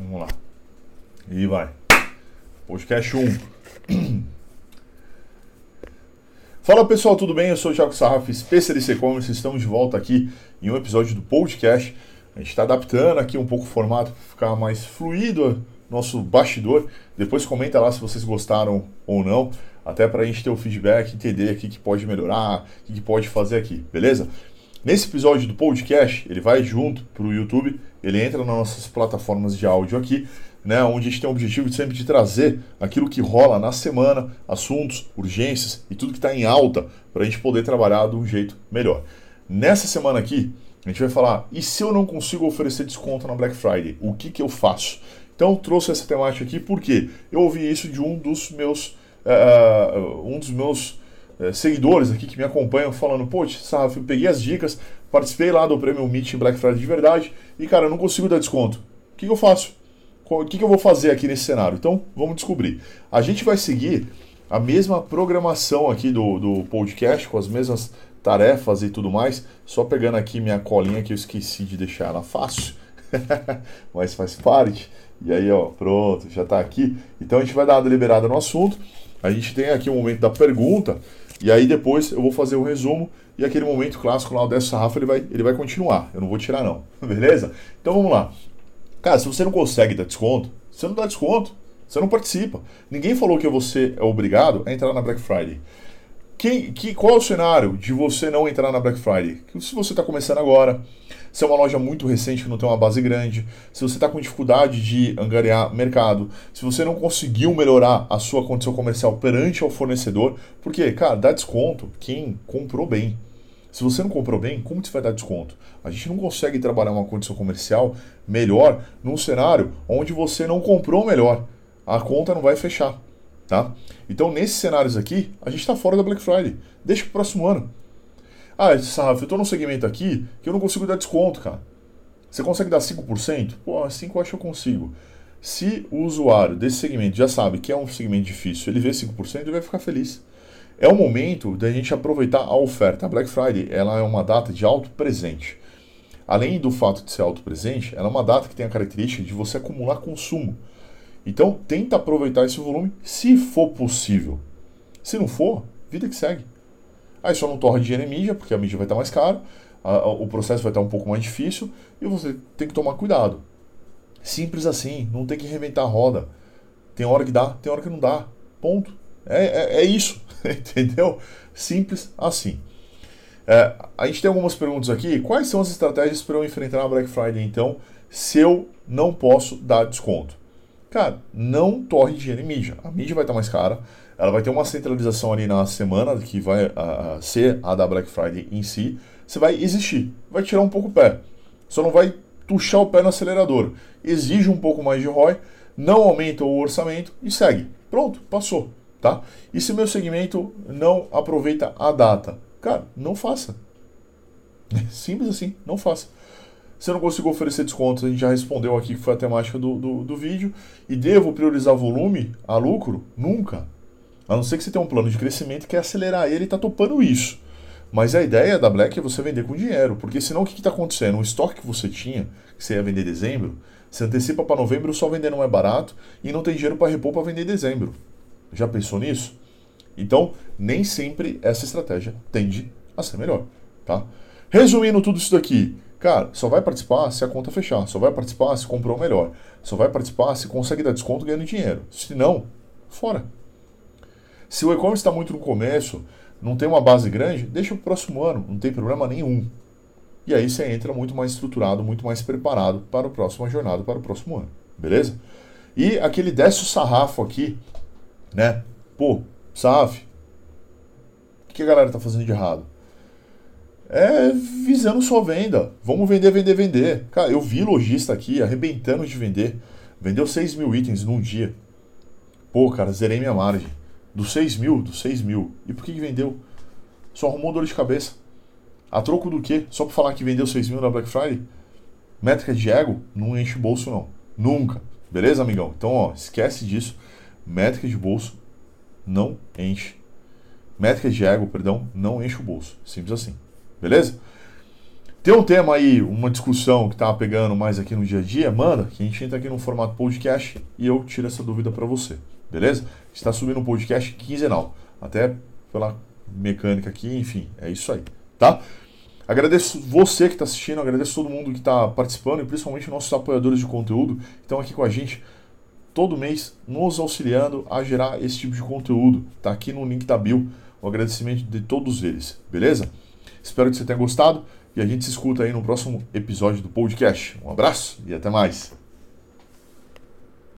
Vamos lá. E vai. Podcast 1. Fala pessoal, tudo bem? Eu sou o Thiago Sarraf, especialista e-commerce. Estamos de volta aqui em um episódio do podcast. A gente está adaptando aqui um pouco o formato para ficar mais fluido nosso bastidor. Depois comenta lá se vocês gostaram ou não, até para a gente ter o feedback, entender o que, pode melhorar, o que pode fazer aqui, beleza? Nesse episódio do podcast, ele vai junto para o YouTube, ele entra nas nossas plataformas de áudio aqui, né, onde a gente tem o objetivo de sempre de trazer aquilo que rola na semana, assuntos, urgências e tudo que está em alta para a gente poder trabalhar de um jeito melhor. Nessa semana aqui, a gente vai falar, e se eu não consigo oferecer desconto na Black Friday, o que, que eu faço? Então trouxe essa temática aqui porque eu ouvi isso de um dos meus, uh, um dos meus é, seguidores aqui que me acompanham falando, pô, Saf, eu peguei as dicas, participei lá do Prêmio Meeting Black Friday de verdade e, cara, eu não consigo dar desconto. O que, que eu faço? O que, que eu vou fazer aqui nesse cenário? Então, vamos descobrir. A gente vai seguir a mesma programação aqui do, do podcast, com as mesmas tarefas e tudo mais, só pegando aqui minha colinha que eu esqueci de deixar ela fácil, mas faz parte. E aí, ó, pronto, já está aqui. Então a gente vai dar uma deliberada no assunto. A gente tem aqui o momento da pergunta e aí depois eu vou fazer o um resumo e aquele momento clássico lá, o Décio Sarrafa, ele vai, ele vai continuar. Eu não vou tirar não, beleza? Então vamos lá. Cara, se você não consegue dar desconto, você não dá desconto, você não participa. Ninguém falou que você é obrigado a entrar na Black Friday. Que, que, qual é o cenário de você não entrar na Black Friday? Se você está começando agora, se é uma loja muito recente que não tem uma base grande, se você está com dificuldade de angariar mercado, se você não conseguiu melhorar a sua condição comercial perante ao fornecedor, porque, cara, dá desconto quem comprou bem. Se você não comprou bem, como você vai dar desconto? A gente não consegue trabalhar uma condição comercial melhor num cenário onde você não comprou melhor. A conta não vai fechar. Tá? Então, nesses cenários aqui, a gente está fora da Black Friday. Deixa para o próximo ano. Ah, Sarraf, eu estou num segmento aqui que eu não consigo dar desconto, cara. Você consegue dar 5%? Pô, 5 eu acho que eu consigo. Se o usuário desse segmento já sabe que é um segmento difícil, ele vê 5%, ele vai ficar feliz. É o momento da gente aproveitar a oferta. A Black Friday ela é uma data de alto presente. Além do fato de ser alto presente, ela é uma data que tem a característica de você acumular consumo. Então, tenta aproveitar esse volume se for possível. Se não for, vida que segue. Aí só não torra dinheiro em mídia, porque a mídia vai estar mais cara, a, a, o processo vai estar um pouco mais difícil e você tem que tomar cuidado. Simples assim, não tem que reinventar a roda. Tem hora que dá, tem hora que não dá. Ponto. É, é, é isso, entendeu? Simples assim. É, a gente tem algumas perguntas aqui. Quais são as estratégias para eu enfrentar a Black Friday, então, se eu não posso dar desconto? Cara, não torre dinheiro em mídia. A mídia vai estar mais cara. Ela vai ter uma centralização ali na semana, que vai uh, ser a da Black Friday em si. Você vai existir. Vai tirar um pouco o pé. Só não vai puxar o pé no acelerador. Exige um pouco mais de ROI, não aumenta o orçamento e segue. Pronto, passou. Tá? E se meu segmento não aproveita a data? Cara, não faça. Simples assim, não faça. Se eu não consigo oferecer descontos, a gente já respondeu aqui que foi a temática do, do, do vídeo. E devo priorizar volume a lucro? Nunca. A não ser que você tenha um plano de crescimento que quer acelerar ele e está topando isso. Mas a ideia da Black é você vender com dinheiro, porque senão o que está acontecendo? O estoque que você tinha, que você ia vender em dezembro, você antecipa para novembro só vendendo mais barato e não tem dinheiro para repor para vender em dezembro. Já pensou nisso? Então, nem sempre essa estratégia tende a ser melhor, tá? Resumindo tudo isso daqui, Cara, só vai participar se a conta fechar, só vai participar se comprou melhor, só vai participar se consegue dar desconto ganhando dinheiro. Se não, fora. Se o e-commerce está muito no começo, não tem uma base grande, deixa para o próximo ano, não tem problema nenhum. E aí você entra muito mais estruturado, muito mais preparado para a próxima jornada, para o próximo ano. Beleza? E aquele desce o sarrafo aqui, né? Pô, SAF, o que a galera tá fazendo de errado? é visando sua venda. Vamos vender, vender, vender. Cara, eu vi lojista aqui arrebentando de vender. Vendeu 6 mil itens num dia. Pô, cara, zerei minha margem. Dos 6 mil, dos 6 mil. E por que, que vendeu? Só arrumou dor de cabeça. A troco do quê? Só pra falar que vendeu 6 mil na Black Friday? Métrica de ego não enche bolso, não. Nunca. Beleza, amigão? Então, ó, esquece disso. Métrica de bolso não enche. Métrica de ego, perdão, não enche o bolso. Simples assim. Beleza? Tem um tema aí, uma discussão que tá pegando mais aqui no dia a dia, manda, que a gente entra aqui no formato podcast e eu tiro essa dúvida para você, beleza? Está subindo um podcast quinzenal, até pela mecânica aqui, enfim, é isso aí, tá? Agradeço você que está assistindo, agradeço todo mundo que está participando e principalmente nossos apoiadores de conteúdo que estão aqui com a gente todo mês nos auxiliando a gerar esse tipo de conteúdo. Tá aqui no link da bio o agradecimento de todos eles, beleza? Espero que você tenha gostado. E a gente se escuta aí no próximo episódio do podcast. Um abraço e até mais.